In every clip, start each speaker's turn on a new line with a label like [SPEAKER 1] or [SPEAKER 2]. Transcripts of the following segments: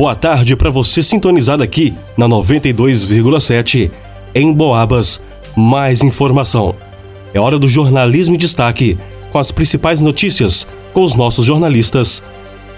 [SPEAKER 1] boa tarde para você sintonizado aqui na 92,7 em Boabas. Mais informação. É hora do jornalismo em destaque com as principais notícias com os nossos jornalistas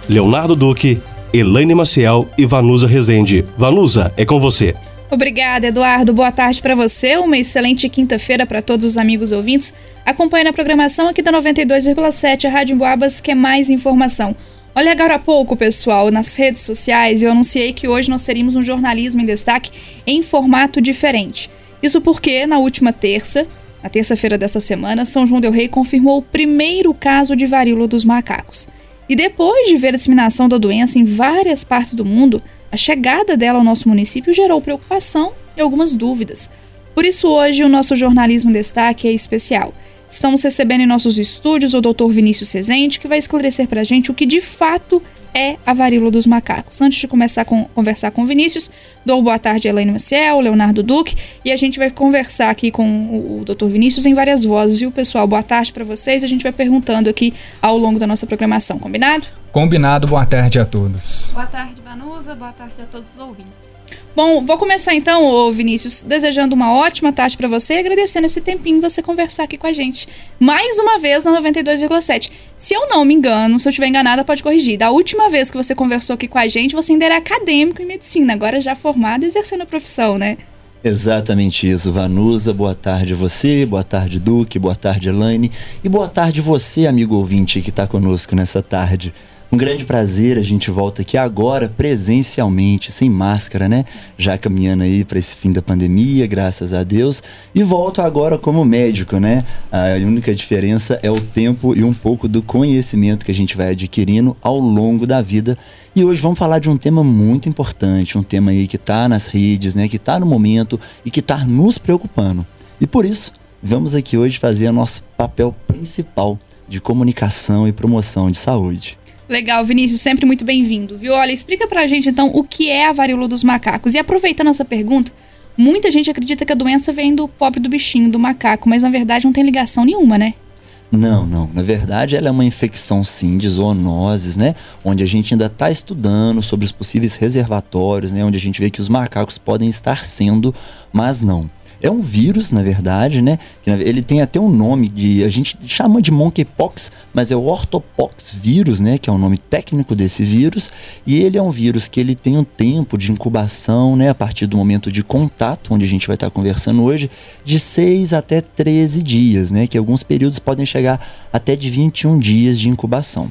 [SPEAKER 1] Leonardo Duque, Elaine Maciel e Vanusa Rezende. Vanusa, é com você.
[SPEAKER 2] Obrigada, Eduardo. Boa tarde para você. Uma excelente quinta-feira para todos os amigos ouvintes. Acompanhe a programação aqui da 92,7, a Rádio Boabas, que é mais informação. Olha, agora há pouco, pessoal, nas redes sociais eu anunciei que hoje nós teríamos um jornalismo em destaque em formato diferente. Isso porque, na última terça, na terça-feira desta semana, São João Del Rei confirmou o primeiro caso de varíola dos macacos. E depois de ver a disseminação da doença em várias partes do mundo, a chegada dela ao nosso município gerou preocupação e algumas dúvidas. Por isso, hoje, o nosso jornalismo em destaque é especial. Estamos recebendo em nossos estúdios o Dr. Vinícius Rezende, que vai esclarecer para a gente o que de fato é a varíola dos macacos. Antes de começar a conversar com o Vinícius, dou boa tarde a Elaine Maciel, Leonardo Duque, e a gente vai conversar aqui com o Dr. Vinícius em várias vozes, viu, pessoal? Boa tarde para vocês, a gente vai perguntando aqui ao longo da nossa programação, combinado?
[SPEAKER 3] Combinado, boa tarde a todos.
[SPEAKER 4] Boa tarde, Vanusa, boa tarde a todos os ouvintes.
[SPEAKER 2] Bom, vou começar então, Vinícius, desejando uma ótima tarde para você e agradecendo esse tempinho você conversar aqui com a gente. Mais uma vez na 92,7. Se eu não me engano, se eu estiver enganada, pode corrigir. Da última vez que você conversou aqui com a gente, você ainda era acadêmico em medicina, agora já formado exercendo a profissão, né?
[SPEAKER 5] Exatamente isso, Vanusa. Boa tarde a você, boa tarde, Duque, boa tarde, Elaine. E boa tarde você, amigo ouvinte que está conosco nessa tarde. Um grande prazer, a gente volta aqui agora presencialmente, sem máscara, né? Já caminhando aí para esse fim da pandemia, graças a Deus. E volto agora como médico, né? A única diferença é o tempo e um pouco do conhecimento que a gente vai adquirindo ao longo da vida. E hoje vamos falar de um tema muito importante, um tema aí que está nas redes, né? Que está no momento e que está nos preocupando. E por isso, vamos aqui hoje fazer o nosso papel principal de comunicação e promoção de saúde.
[SPEAKER 2] Legal, Vinícius, sempre muito bem-vindo, viu? Olha, explica pra gente então o que é a varíola dos macacos. E aproveitando essa pergunta, muita gente acredita que a doença vem do pobre do bichinho, do macaco, mas na verdade não tem ligação nenhuma, né?
[SPEAKER 5] Não, não. Na verdade, ela é uma infecção, sim, de zoonoses, né? Onde a gente ainda está estudando sobre os possíveis reservatórios, né? Onde a gente vê que os macacos podem estar sendo, mas não. É um vírus, na verdade, né? Ele tem até um nome de. A gente chama de monkeypox, mas é o orthopox vírus, né? Que é o nome técnico desse vírus. E ele é um vírus que ele tem um tempo de incubação, né? A partir do momento de contato, onde a gente vai estar conversando hoje, de 6 até 13 dias, né? Que alguns períodos podem chegar até de 21 dias de incubação.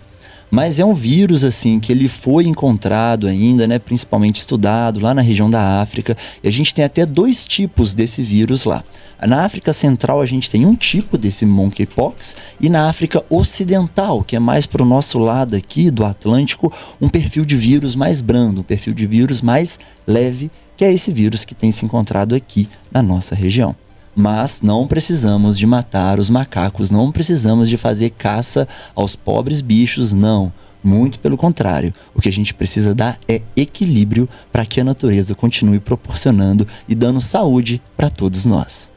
[SPEAKER 5] Mas é um vírus assim que ele foi encontrado ainda, né, principalmente estudado lá na região da África, e a gente tem até dois tipos desse vírus lá. Na África Central a gente tem um tipo desse monkeypox e na África Ocidental, que é mais para o nosso lado aqui do Atlântico, um perfil de vírus mais brando, um perfil de vírus mais leve, que é esse vírus que tem se encontrado aqui na nossa região. Mas não precisamos de matar os macacos, não precisamos de fazer caça aos pobres bichos, não. Muito pelo contrário, o que a gente precisa dar é equilíbrio para que a natureza continue proporcionando e dando saúde para todos nós.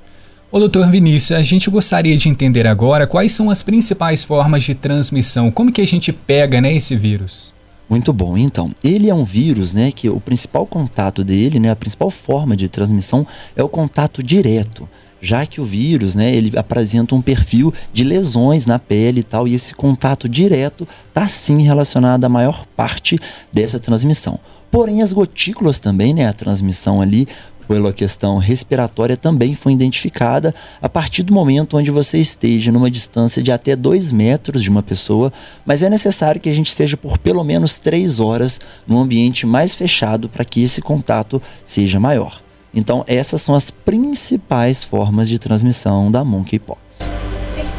[SPEAKER 3] Ô, doutor Vinícius, a gente gostaria de entender agora quais são as principais formas de transmissão, como que a gente pega né, esse vírus?
[SPEAKER 5] Muito bom. Então, ele é um vírus, né, que o principal contato dele, né, a principal forma de transmissão é o contato direto já que o vírus, né, ele apresenta um perfil de lesões na pele e tal, e esse contato direto está sim relacionado à maior parte dessa transmissão. Porém, as gotículas também, né, a transmissão ali pela questão respiratória também foi identificada a partir do momento onde você esteja numa distância de até 2 metros de uma pessoa, mas é necessário que a gente esteja por pelo menos 3 horas num ambiente mais fechado para que esse contato seja maior. Então, essas são as principais formas de transmissão da monkeypox.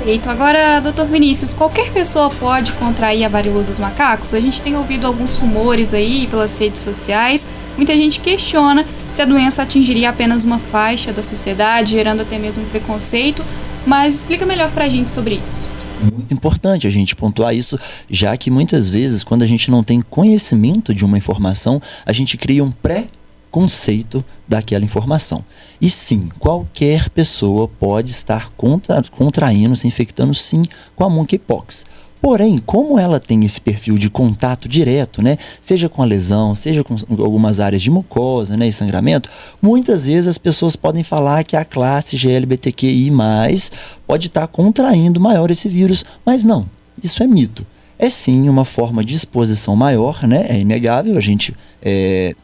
[SPEAKER 4] Perfeito. Agora, doutor Vinícius, qualquer pessoa pode contrair a varíola dos macacos? A gente tem ouvido alguns rumores aí pelas redes sociais. Muita gente questiona se a doença atingiria apenas uma faixa da sociedade, gerando até mesmo preconceito. Mas explica melhor pra gente sobre isso
[SPEAKER 5] muito importante a gente pontuar isso, já que muitas vezes, quando a gente não tem conhecimento de uma informação, a gente cria um pré conceito daquela informação. E sim, qualquer pessoa pode estar contra, contraindo, se infectando sim com a monkeypox. Porém, como ela tem esse perfil de contato direto, né, seja com a lesão, seja com algumas áreas de mucosa, né, e sangramento, muitas vezes as pessoas podem falar que a classe GLBTQI+, pode estar tá contraindo maior esse vírus, mas não, isso é mito é sim uma forma de exposição maior, né? É inegável a gente é,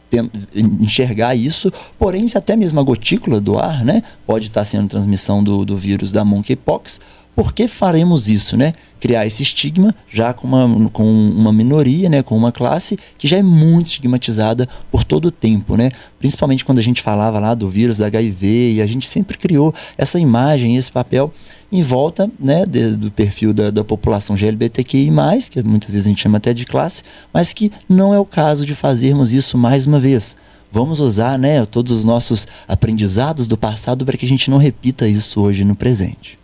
[SPEAKER 5] enxergar isso. Porém, se até mesmo a gotícula do ar, né, pode estar sendo transmissão do, do vírus da monkeypox, por que faremos isso, né? Criar esse estigma já com uma, com uma minoria, né? Com uma classe que já é muito estigmatizada por todo o tempo, né? Principalmente quando a gente falava lá do vírus da HIV e a gente sempre criou essa imagem, esse papel em volta, né? De, do perfil da, da população GLBTQI+, que muitas vezes a gente chama até de classe, mas que não é o caso de fazermos isso mais uma vez vamos usar né, todos os nossos aprendizados do passado para que a gente não repita isso hoje no presente.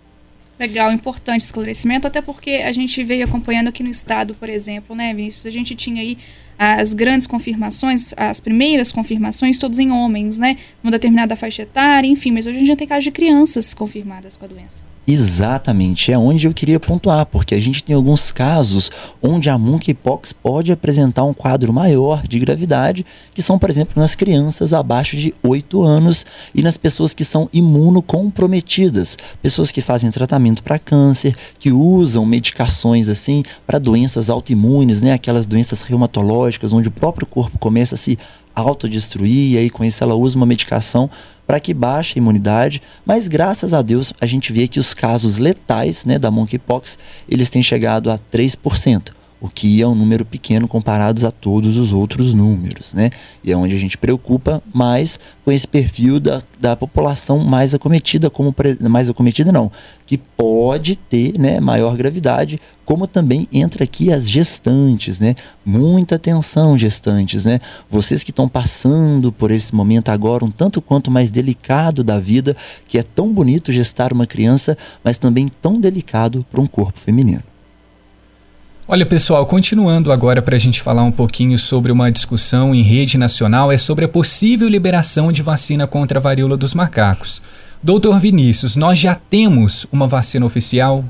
[SPEAKER 2] Legal, importante esclarecimento, até porque a gente veio acompanhando aqui no estado, por exemplo, né, Vinícius? A gente tinha aí as grandes confirmações, as primeiras confirmações, todos em homens, né? Numa determinada faixa etária, enfim, mas hoje a gente já tem casos de crianças confirmadas com a doença.
[SPEAKER 5] Exatamente, é onde eu queria pontuar, porque a gente tem alguns casos onde a monkeypox pode apresentar um quadro maior de gravidade, que são, por exemplo, nas crianças abaixo de 8 anos e nas pessoas que são imunocomprometidas, pessoas que fazem tratamento para câncer, que usam medicações assim para doenças autoimunes, né, aquelas doenças reumatológicas onde o próprio corpo começa a se autodestruir e aí com isso ela usa uma medicação para que baixe a imunidade, mas graças a Deus a gente vê que os casos letais né, da monkeypox eles têm chegado a 3% o que é um número pequeno comparados a todos os outros números, né? E é onde a gente preocupa mais com esse perfil da, da população mais acometida, como mais acometida não, que pode ter, né, maior gravidade, como também entra aqui as gestantes, né? Muita atenção, gestantes, né? Vocês que estão passando por esse momento agora um tanto quanto mais delicado da vida, que é tão bonito gestar uma criança, mas também tão delicado para um corpo feminino.
[SPEAKER 3] Olha, pessoal, continuando agora para a gente falar um pouquinho sobre uma discussão em rede nacional, é sobre a possível liberação de vacina contra a varíola dos macacos. Doutor Vinícius, nós já temos uma vacina oficial?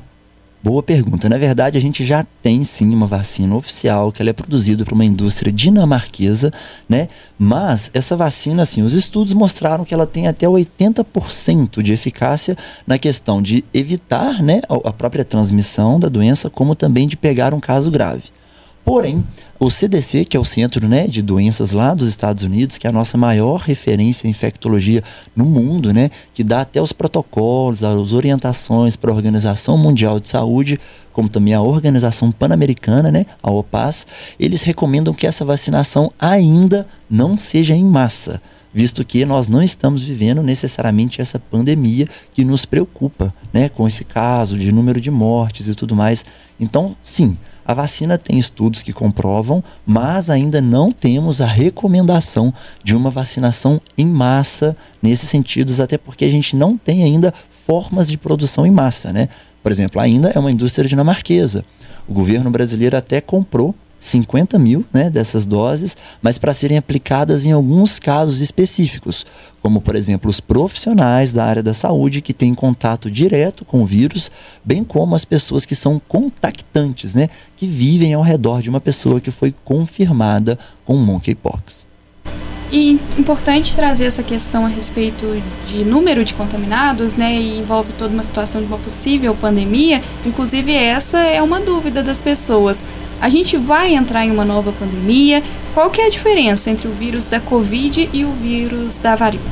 [SPEAKER 5] Boa pergunta. Na verdade, a gente já tem sim uma vacina oficial que ela é produzida por uma indústria dinamarquesa, né? Mas essa vacina, assim, os estudos mostraram que ela tem até 80% de eficácia na questão de evitar, né, a própria transmissão da doença, como também de pegar um caso grave. Porém, o CDC, que é o Centro né, de Doenças lá dos Estados Unidos, que é a nossa maior referência em infectologia no mundo, né, que dá até os protocolos, as orientações para a Organização Mundial de Saúde, como também a Organização Pan-Americana, né, a OPAS, eles recomendam que essa vacinação ainda não seja em massa visto que nós não estamos vivendo necessariamente essa pandemia que nos preocupa, né, com esse caso de número de mortes e tudo mais. Então, sim, a vacina tem estudos que comprovam, mas ainda não temos a recomendação de uma vacinação em massa nesses sentidos, até porque a gente não tem ainda formas de produção em massa, né? Por exemplo, ainda é uma indústria dinamarquesa. O governo brasileiro até comprou 50 mil né, dessas doses, mas para serem aplicadas em alguns casos específicos, como por exemplo os profissionais da área da saúde que têm contato direto com o vírus, bem como as pessoas que são contactantes, né, que vivem ao redor de uma pessoa que foi confirmada com monkeypox.
[SPEAKER 4] E importante trazer essa questão a respeito de número de contaminados, né, e envolve toda uma situação de uma possível pandemia. Inclusive essa é uma dúvida das pessoas. A gente vai entrar em uma nova pandemia. Qual que é a diferença entre o vírus da Covid e o vírus da varíola?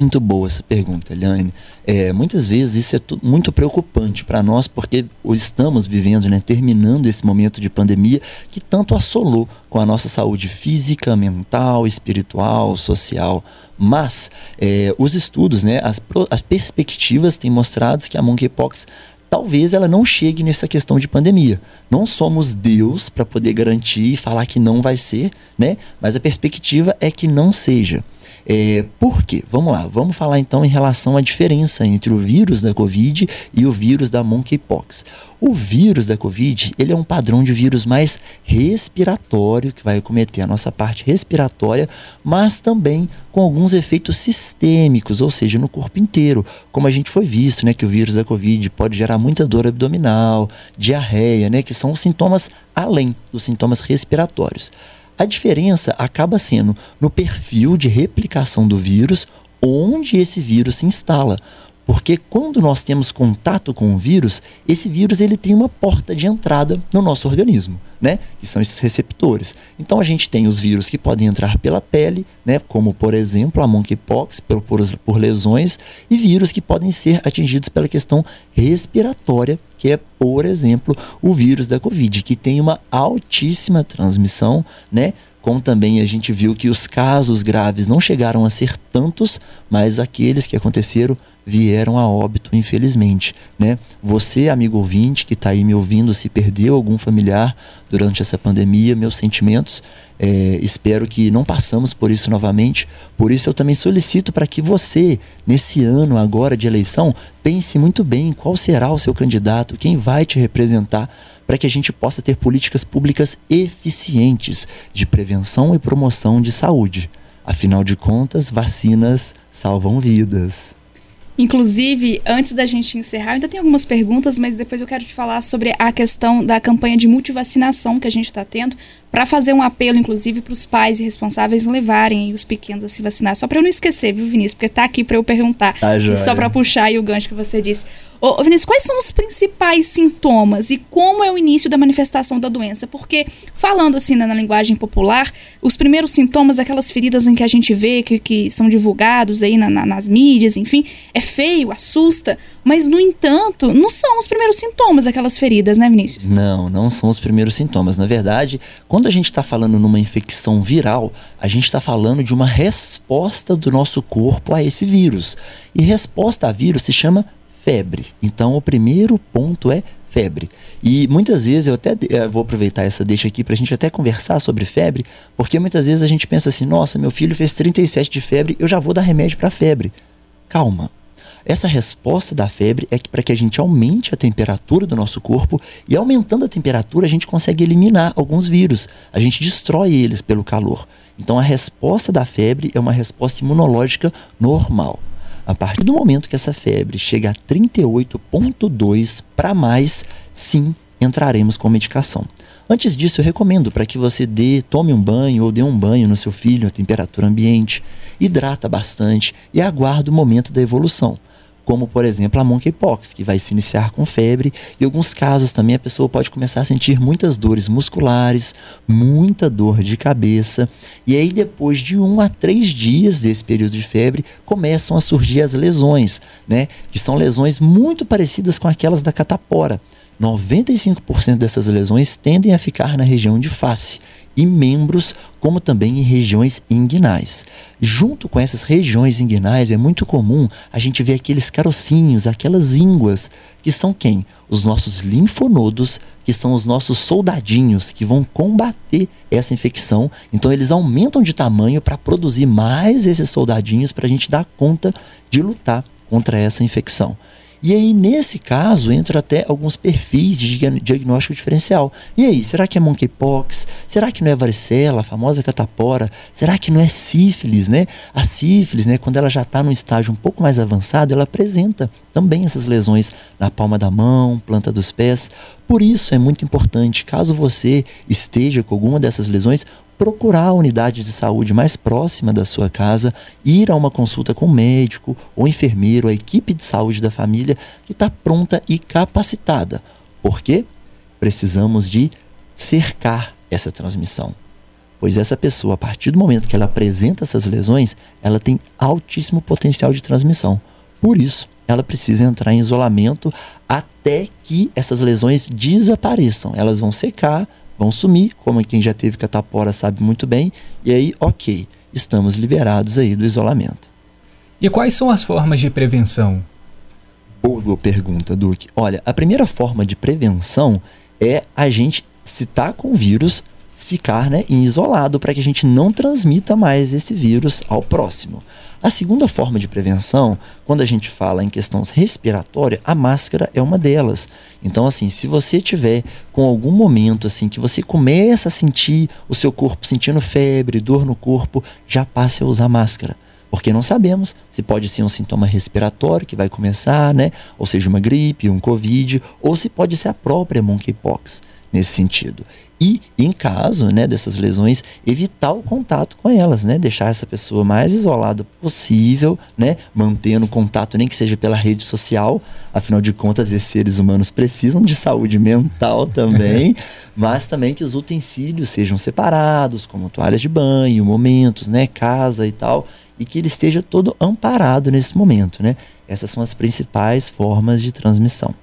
[SPEAKER 5] Muito boa essa pergunta, Eliane. É, muitas vezes isso é muito preocupante para nós, porque estamos vivendo, né, terminando esse momento de pandemia que tanto assolou com a nossa saúde física, mental, espiritual, social. Mas é, os estudos, né, as, as perspectivas têm mostrado que a monkeypox talvez ela não chegue nessa questão de pandemia. Não somos Deus para poder garantir e falar que não vai ser, né? Mas a perspectiva é que não seja. É, por quê? Vamos lá, vamos falar então em relação à diferença entre o vírus da Covid e o vírus da monkeypox. O vírus da Covid, ele é um padrão de vírus mais respiratório, que vai cometer a nossa parte respiratória, mas também com alguns efeitos sistêmicos, ou seja, no corpo inteiro. Como a gente foi visto, né, que o vírus da Covid pode gerar muita dor abdominal, diarreia, né, que são sintomas além dos sintomas respiratórios. A diferença acaba sendo no perfil de replicação do vírus, onde esse vírus se instala. Porque quando nós temos contato com o vírus, esse vírus ele tem uma porta de entrada no nosso organismo, né? Que são esses receptores. Então a gente tem os vírus que podem entrar pela pele, né? Como por exemplo a monkeypox por, por, por lesões e vírus que podem ser atingidos pela questão respiratória, que é por exemplo o vírus da COVID, que tem uma altíssima transmissão, né? Como também a gente viu que os casos graves não chegaram a ser tantos, mas aqueles que aconteceram vieram a óbito, infelizmente. Né? Você, amigo ouvinte, que está aí me ouvindo, se perdeu algum familiar durante essa pandemia, meus sentimentos. É, espero que não passamos por isso novamente. Por isso eu também solicito para que você, nesse ano agora de eleição, pense muito bem qual será o seu candidato, quem vai te representar, para que a gente possa ter políticas públicas eficientes de prevenção e promoção de saúde. Afinal de contas, vacinas salvam vidas.
[SPEAKER 2] Inclusive, antes da gente encerrar, ainda tem algumas perguntas, mas depois eu quero te falar sobre a questão da campanha de multivacinação que a gente está tendo, para fazer um apelo, inclusive, para os pais e responsáveis levarem os pequenos a se vacinar. Só para eu não esquecer, viu, Vinícius? Porque tá aqui para eu perguntar. Tá, e só para puxar aí o gancho que você disse. Ô, Vinícius, quais são os principais sintomas e como é o início da manifestação da doença? Porque, falando assim na, na linguagem popular, os primeiros sintomas, aquelas feridas em que a gente vê, que, que são divulgados aí na, na, nas mídias, enfim, é feio, assusta, mas, no entanto, não são os primeiros sintomas aquelas feridas, né, Vinícius?
[SPEAKER 5] Não, não são os primeiros sintomas. Na verdade, quando a gente está falando numa infecção viral, a gente está falando de uma resposta do nosso corpo a esse vírus. E resposta a vírus se chama febre. Então, o primeiro ponto é febre. E muitas vezes, eu até eu eh, vou aproveitar essa deixa aqui para a gente até conversar sobre febre, porque muitas vezes a gente pensa assim: nossa, meu filho fez 37 de febre, eu já vou dar remédio para febre. Calma. Essa resposta da febre é para que a gente aumente a temperatura do nosso corpo e aumentando a temperatura a gente consegue eliminar alguns vírus. A gente destrói eles pelo calor. Então a resposta da febre é uma resposta imunológica normal. A partir do momento que essa febre chega a 38,2 para mais, sim, entraremos com medicação. Antes disso, eu recomendo para que você dê, tome um banho ou dê um banho no seu filho a temperatura ambiente, hidrata bastante e aguarde o momento da evolução como por exemplo a monkeypox, que vai se iniciar com febre, e alguns casos também a pessoa pode começar a sentir muitas dores musculares, muita dor de cabeça, e aí depois de um a três dias desse período de febre começam a surgir as lesões, né? Que são lesões muito parecidas com aquelas da catapora. 95% dessas lesões tendem a ficar na região de face e membros, como também em regiões inguinais. Junto com essas regiões inguinais, é muito comum a gente ver aqueles carocinhos, aquelas ínguas, que são quem? Os nossos linfonodos, que são os nossos soldadinhos que vão combater essa infecção. Então, eles aumentam de tamanho para produzir mais esses soldadinhos para a gente dar conta de lutar contra essa infecção. E aí, nesse caso, entra até alguns perfis de diagnóstico diferencial. E aí, será que é monkeypox? Será que não é varicela, a famosa catapora? Será que não é sífilis, né? A sífilis, né, quando ela já está num estágio um pouco mais avançado, ela apresenta também essas lesões na palma da mão, planta dos pés. Por isso é muito importante, caso você esteja com alguma dessas lesões, procurar a unidade de saúde mais próxima da sua casa, ir a uma consulta com o médico ou enfermeiro, a equipe de saúde da família que está pronta e capacitada. Por quê? Precisamos de cercar essa transmissão. Pois essa pessoa, a partir do momento que ela apresenta essas lesões, ela tem altíssimo potencial de transmissão. Por isso, ela precisa entrar em isolamento até que essas lesões desapareçam. Elas vão secar, vão sumir, como quem já teve catapora sabe muito bem, e aí, ok, estamos liberados aí do isolamento.
[SPEAKER 3] E quais são as formas de prevenção?
[SPEAKER 5] Boa pergunta, Duque. Olha, a primeira forma de prevenção é a gente, se tá com vírus, ficar né, em isolado para que a gente não transmita mais esse vírus ao próximo. A segunda forma de prevenção, quando a gente fala em questão respiratória, a máscara é uma delas. Então, assim, se você tiver com algum momento assim que você começa a sentir o seu corpo sentindo febre, dor no corpo, já passe a usar máscara. Porque não sabemos se pode ser um sintoma respiratório que vai começar, né? Ou seja, uma gripe, um covid, ou se pode ser a própria monkeypox nesse sentido e, em caso né, dessas lesões, evitar o contato com elas, né? Deixar essa pessoa mais isolada possível, né? Mantendo contato, nem que seja pela rede social. Afinal de contas, esses seres humanos precisam de saúde mental também, mas também que os utensílios sejam separados, como toalhas de banho, momentos, né? Casa e tal, e que ele esteja todo amparado nesse momento, né? Essas são as principais formas de transmissão.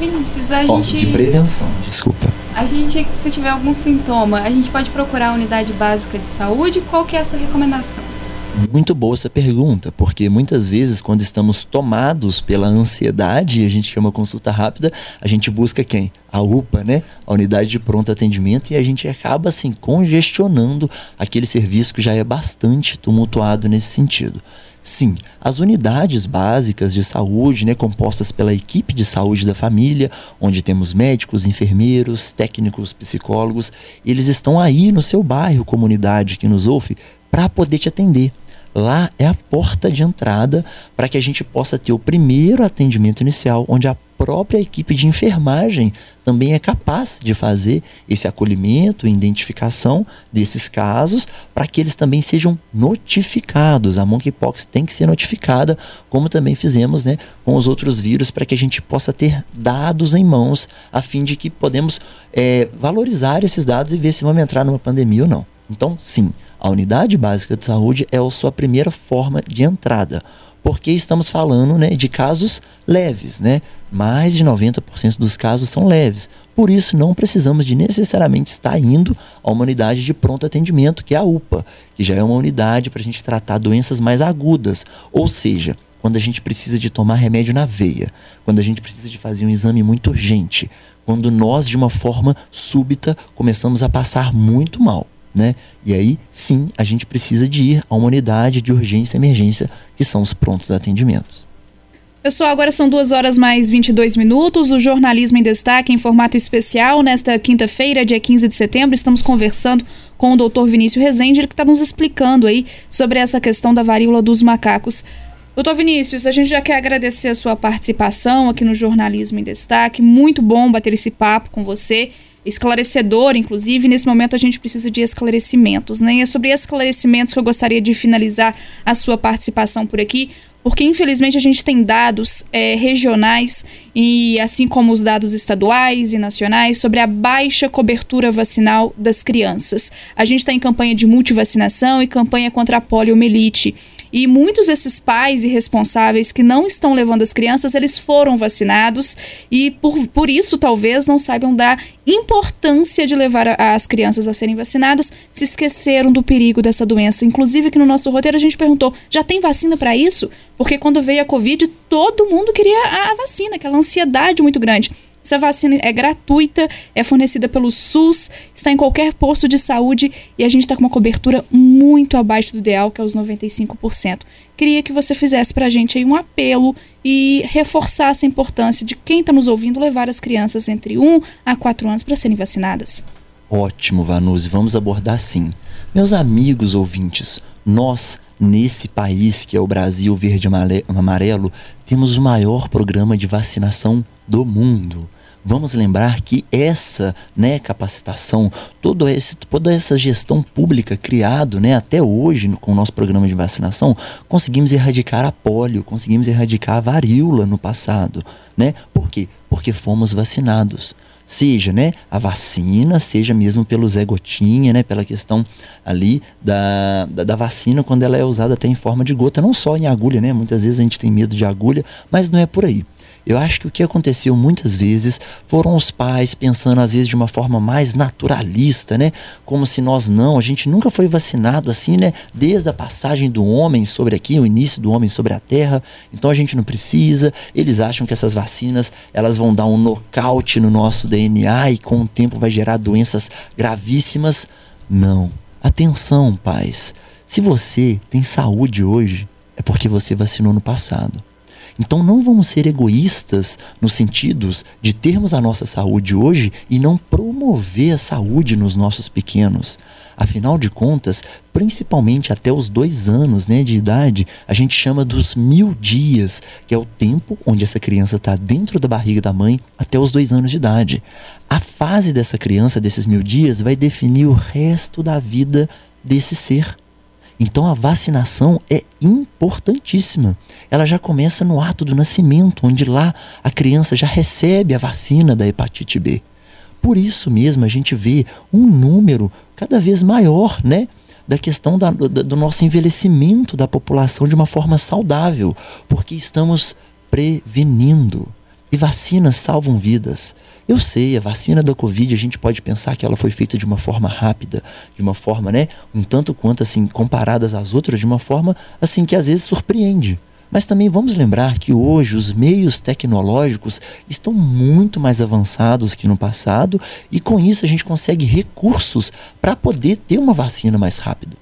[SPEAKER 4] Vinícius, a
[SPEAKER 5] Forma
[SPEAKER 4] gente.
[SPEAKER 5] de prevenção, desculpa.
[SPEAKER 4] A gente, se tiver algum sintoma, a gente pode procurar a unidade básica de saúde? Qual que é essa recomendação?
[SPEAKER 5] Muito boa essa pergunta, porque muitas vezes, quando estamos tomados pela ansiedade, a gente uma consulta rápida, a gente busca quem? A UPA, né? A unidade de pronto atendimento, e a gente acaba assim congestionando aquele serviço que já é bastante tumultuado nesse sentido. Sim, as unidades básicas de saúde, né, compostas pela equipe de saúde da família, onde temos médicos, enfermeiros, técnicos, psicólogos, eles estão aí no seu bairro, comunidade que nos ouve, para poder te atender. Lá é a porta de entrada para que a gente possa ter o primeiro atendimento inicial, onde a própria equipe de enfermagem também é capaz de fazer esse acolhimento e identificação desses casos para que eles também sejam notificados. A monkeypox tem que ser notificada, como também fizemos né, com os outros vírus, para que a gente possa ter dados em mãos, a fim de que podemos é, valorizar esses dados e ver se vamos entrar numa pandemia ou não. Então, sim, a unidade básica de saúde é a sua primeira forma de entrada, porque estamos falando né, de casos leves, né? Mais de 90% dos casos são leves. Por isso, não precisamos de necessariamente estar indo a uma unidade de pronto atendimento, que é a UPA, que já é uma unidade para a gente tratar doenças mais agudas. Ou seja, quando a gente precisa de tomar remédio na veia, quando a gente precisa de fazer um exame muito urgente, quando nós, de uma forma súbita, começamos a passar muito mal né? E aí, sim, a gente precisa de ir a uma unidade de urgência e emergência, que são os prontos atendimentos.
[SPEAKER 2] Pessoal, agora são duas horas mais 22 minutos. O Jornalismo em Destaque em formato especial. Nesta quinta-feira, dia 15 de setembro, estamos conversando com o doutor Vinícius Rezende, ele que está nos explicando aí sobre essa questão da varíola dos macacos. Doutor Vinícius, a gente já quer agradecer a sua participação aqui no Jornalismo em Destaque. Muito bom bater esse papo com você esclarecedor, inclusive. Nesse momento a gente precisa de esclarecimentos, né? E é sobre esclarecimentos que eu gostaria de finalizar a sua participação por aqui, porque infelizmente a gente tem dados é, regionais e assim como os dados estaduais e nacionais sobre a baixa cobertura vacinal das crianças. A gente está em campanha de multivacinação e campanha contra a poliomielite. E muitos desses pais irresponsáveis que não estão levando as crianças, eles foram vacinados e por, por isso talvez não saibam da importância de levar a, as crianças a serem vacinadas, se esqueceram do perigo dessa doença. Inclusive aqui no nosso roteiro a gente perguntou: já tem vacina para isso? Porque quando veio a Covid, todo mundo queria a, a vacina, aquela ansiedade muito grande. Essa vacina é gratuita, é fornecida pelo SUS, está em qualquer posto de saúde e a gente está com uma cobertura muito abaixo do ideal, que é os 95%. Queria que você fizesse para a gente aí um apelo e reforçasse a importância de quem está nos ouvindo levar as crianças entre 1 a 4 anos para serem vacinadas.
[SPEAKER 5] Ótimo, Vanusi, vamos abordar sim. Meus amigos ouvintes, nós nesse país que é o Brasil verde amarelo, temos o maior programa de vacinação do mundo. Vamos lembrar que essa né, capacitação, todo esse, toda essa gestão pública criado né, até hoje no, com o nosso programa de vacinação, conseguimos erradicar a polio, conseguimos erradicar a varíola no passado. Né? Por quê? Porque fomos vacinados seja né, a vacina, seja mesmo pelo Zé Gotinha, né, pela questão ali da, da, da, vacina quando ela é usada até em forma de gota, não só em agulha, né? Muitas vezes a gente tem medo de agulha, mas não é por aí. Eu acho que o que aconteceu muitas vezes foram os pais pensando às vezes de uma forma mais naturalista, né? Como se nós não, a gente nunca foi vacinado assim, né? Desde a passagem do homem sobre aqui, o início do homem sobre a terra. Então a gente não precisa. Eles acham que essas vacinas, elas vão dar um nocaute no nosso DNA e com o tempo vai gerar doenças gravíssimas. Não. Atenção, pais. Se você tem saúde hoje, é porque você vacinou no passado. Então não vamos ser egoístas no sentido de termos a nossa saúde hoje e não promover a saúde nos nossos pequenos. Afinal de contas, principalmente até os dois anos né, de idade, a gente chama dos mil dias, que é o tempo onde essa criança está dentro da barriga da mãe até os dois anos de idade. A fase dessa criança, desses mil dias, vai definir o resto da vida desse ser. Então a vacinação é importantíssima. Ela já começa no ato do nascimento, onde lá a criança já recebe a vacina da hepatite B. Por isso mesmo a gente vê um número cada vez maior, né? Da questão da, do, do nosso envelhecimento da população de uma forma saudável, porque estamos prevenindo. E vacinas salvam vidas. Eu sei, a vacina da Covid, a gente pode pensar que ela foi feita de uma forma rápida, de uma forma, né, um tanto quanto assim, comparadas às outras, de uma forma assim que às vezes surpreende. Mas também vamos lembrar que hoje os meios tecnológicos estão muito mais avançados que no passado e com isso a gente consegue recursos para poder ter uma vacina mais rápido.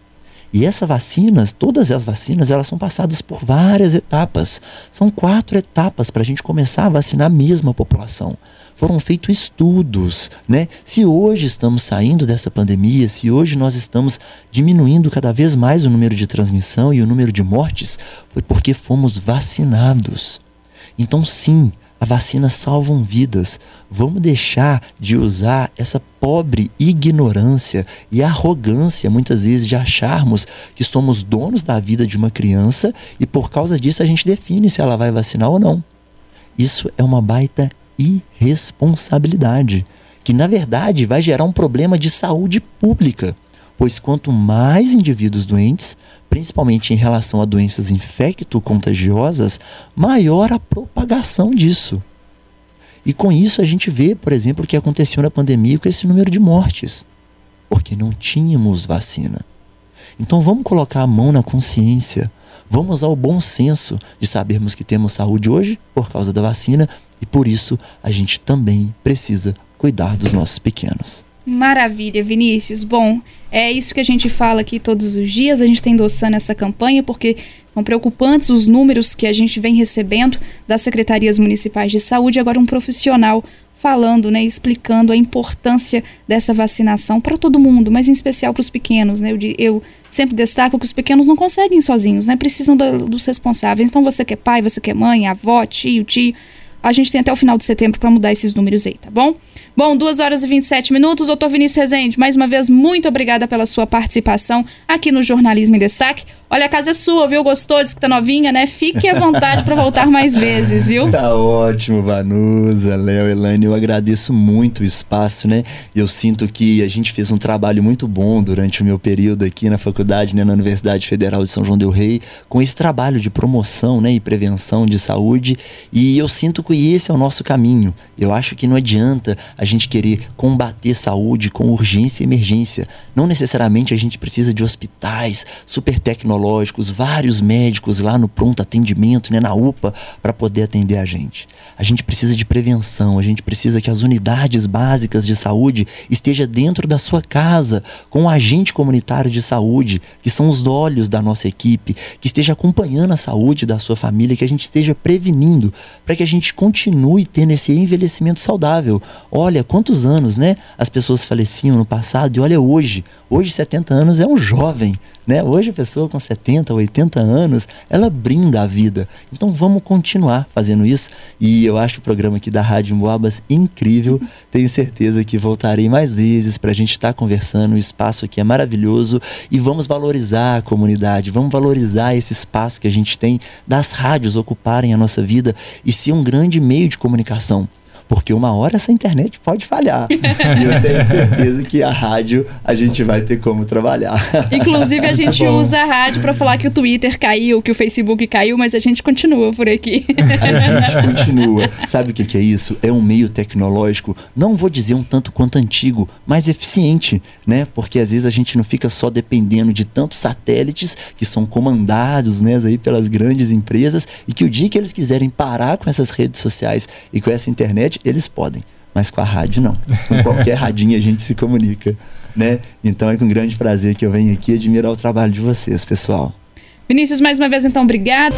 [SPEAKER 5] E essas vacinas, todas as vacinas, elas são passadas por várias etapas. São quatro etapas para a gente começar a vacinar mesmo a população foram feitos estudos, né? Se hoje estamos saindo dessa pandemia, se hoje nós estamos diminuindo cada vez mais o número de transmissão e o número de mortes, foi porque fomos vacinados. Então, sim, a vacina salvam vidas. Vamos deixar de usar essa pobre ignorância e arrogância, muitas vezes, de acharmos que somos donos da vida de uma criança e por causa disso a gente define se ela vai vacinar ou não. Isso é uma baita irresponsabilidade, que na verdade vai gerar um problema de saúde pública, pois quanto mais indivíduos doentes, principalmente em relação a doenças infecto-contagiosas, maior a propagação disso. E com isso a gente vê, por exemplo, o que aconteceu na pandemia com esse número de mortes, porque não tínhamos vacina. Então vamos colocar a mão na consciência, vamos ao bom senso de sabermos que temos saúde hoje por causa da vacina e por isso a gente também precisa cuidar dos nossos pequenos.
[SPEAKER 2] Maravilha, Vinícius. Bom, é isso que a gente fala aqui todos os dias. A gente está endossando essa campanha porque são preocupantes os números que a gente vem recebendo das secretarias municipais de saúde. Agora, um profissional falando, né, explicando a importância dessa vacinação para todo mundo, mas em especial para os pequenos, né? Eu, eu, sempre destaco que os pequenos não conseguem sozinhos, né? Precisam da, dos responsáveis. Então você que é pai, você que é mãe, avó, tio, tio, a gente tem até o final de setembro para mudar esses números aí, tá bom? Bom, 2 horas e 27 minutos. Doutor Vinícius Rezende, mais uma vez, muito obrigada pela sua participação aqui no Jornalismo em Destaque. Olha, a casa é sua, viu? Gostou? Diz que tá novinha, né? Fique à vontade para voltar mais vezes, viu?
[SPEAKER 5] Tá ótimo, Vanusa, Léo, Elaine. Eu agradeço muito o espaço, né? Eu sinto que a gente fez um trabalho muito bom durante o meu período aqui na faculdade, né, na Universidade Federal de São João Del Rei, com esse trabalho de promoção, né, e prevenção de saúde. E eu sinto que esse é o nosso caminho. Eu acho que não adianta a gente querer combater saúde com urgência e emergência. Não necessariamente a gente precisa de hospitais super tecnológicos tecnológicos, vários médicos lá no pronto atendimento, né, na UPA, para poder atender a gente. A gente precisa de prevenção, a gente precisa que as unidades básicas de saúde esteja dentro da sua casa, com um agente comunitário de saúde, que são os olhos da nossa equipe, que esteja acompanhando a saúde da sua família, que a gente esteja prevenindo, para que a gente continue tendo esse envelhecimento saudável. Olha quantos anos, né, as pessoas faleciam no passado e olha hoje, hoje 70 anos é um jovem, né? Hoje a pessoa com 70, 80 anos, ela brinda a vida. Então vamos continuar fazendo isso. E eu acho o programa aqui da Rádio Emboabas incrível. Tenho certeza que voltarei mais vezes para a gente estar tá conversando. O espaço aqui é maravilhoso. E vamos valorizar a comunidade, vamos valorizar esse espaço que a gente tem das rádios ocuparem a nossa vida e ser um grande meio de comunicação porque uma hora essa internet pode falhar. e eu tenho certeza que a rádio a gente vai ter como trabalhar.
[SPEAKER 2] Inclusive, a gente usa a rádio para falar que o Twitter caiu, que o Facebook caiu, mas a gente continua por aqui.
[SPEAKER 5] a gente continua. Sabe o que, que é isso? É um meio tecnológico, não vou dizer um tanto quanto antigo, mas eficiente, né? Porque às vezes a gente não fica só dependendo de tantos satélites que são comandados, né, aí pelas grandes empresas e que o dia que eles quiserem parar com essas redes sociais e com essa internet, eles podem. Mas com a rádio não. Com qualquer radinha a gente se comunica, né? Então é com grande prazer que eu venho aqui admirar o trabalho de vocês, pessoal.
[SPEAKER 2] Vinícius, mais uma vez então, obrigado.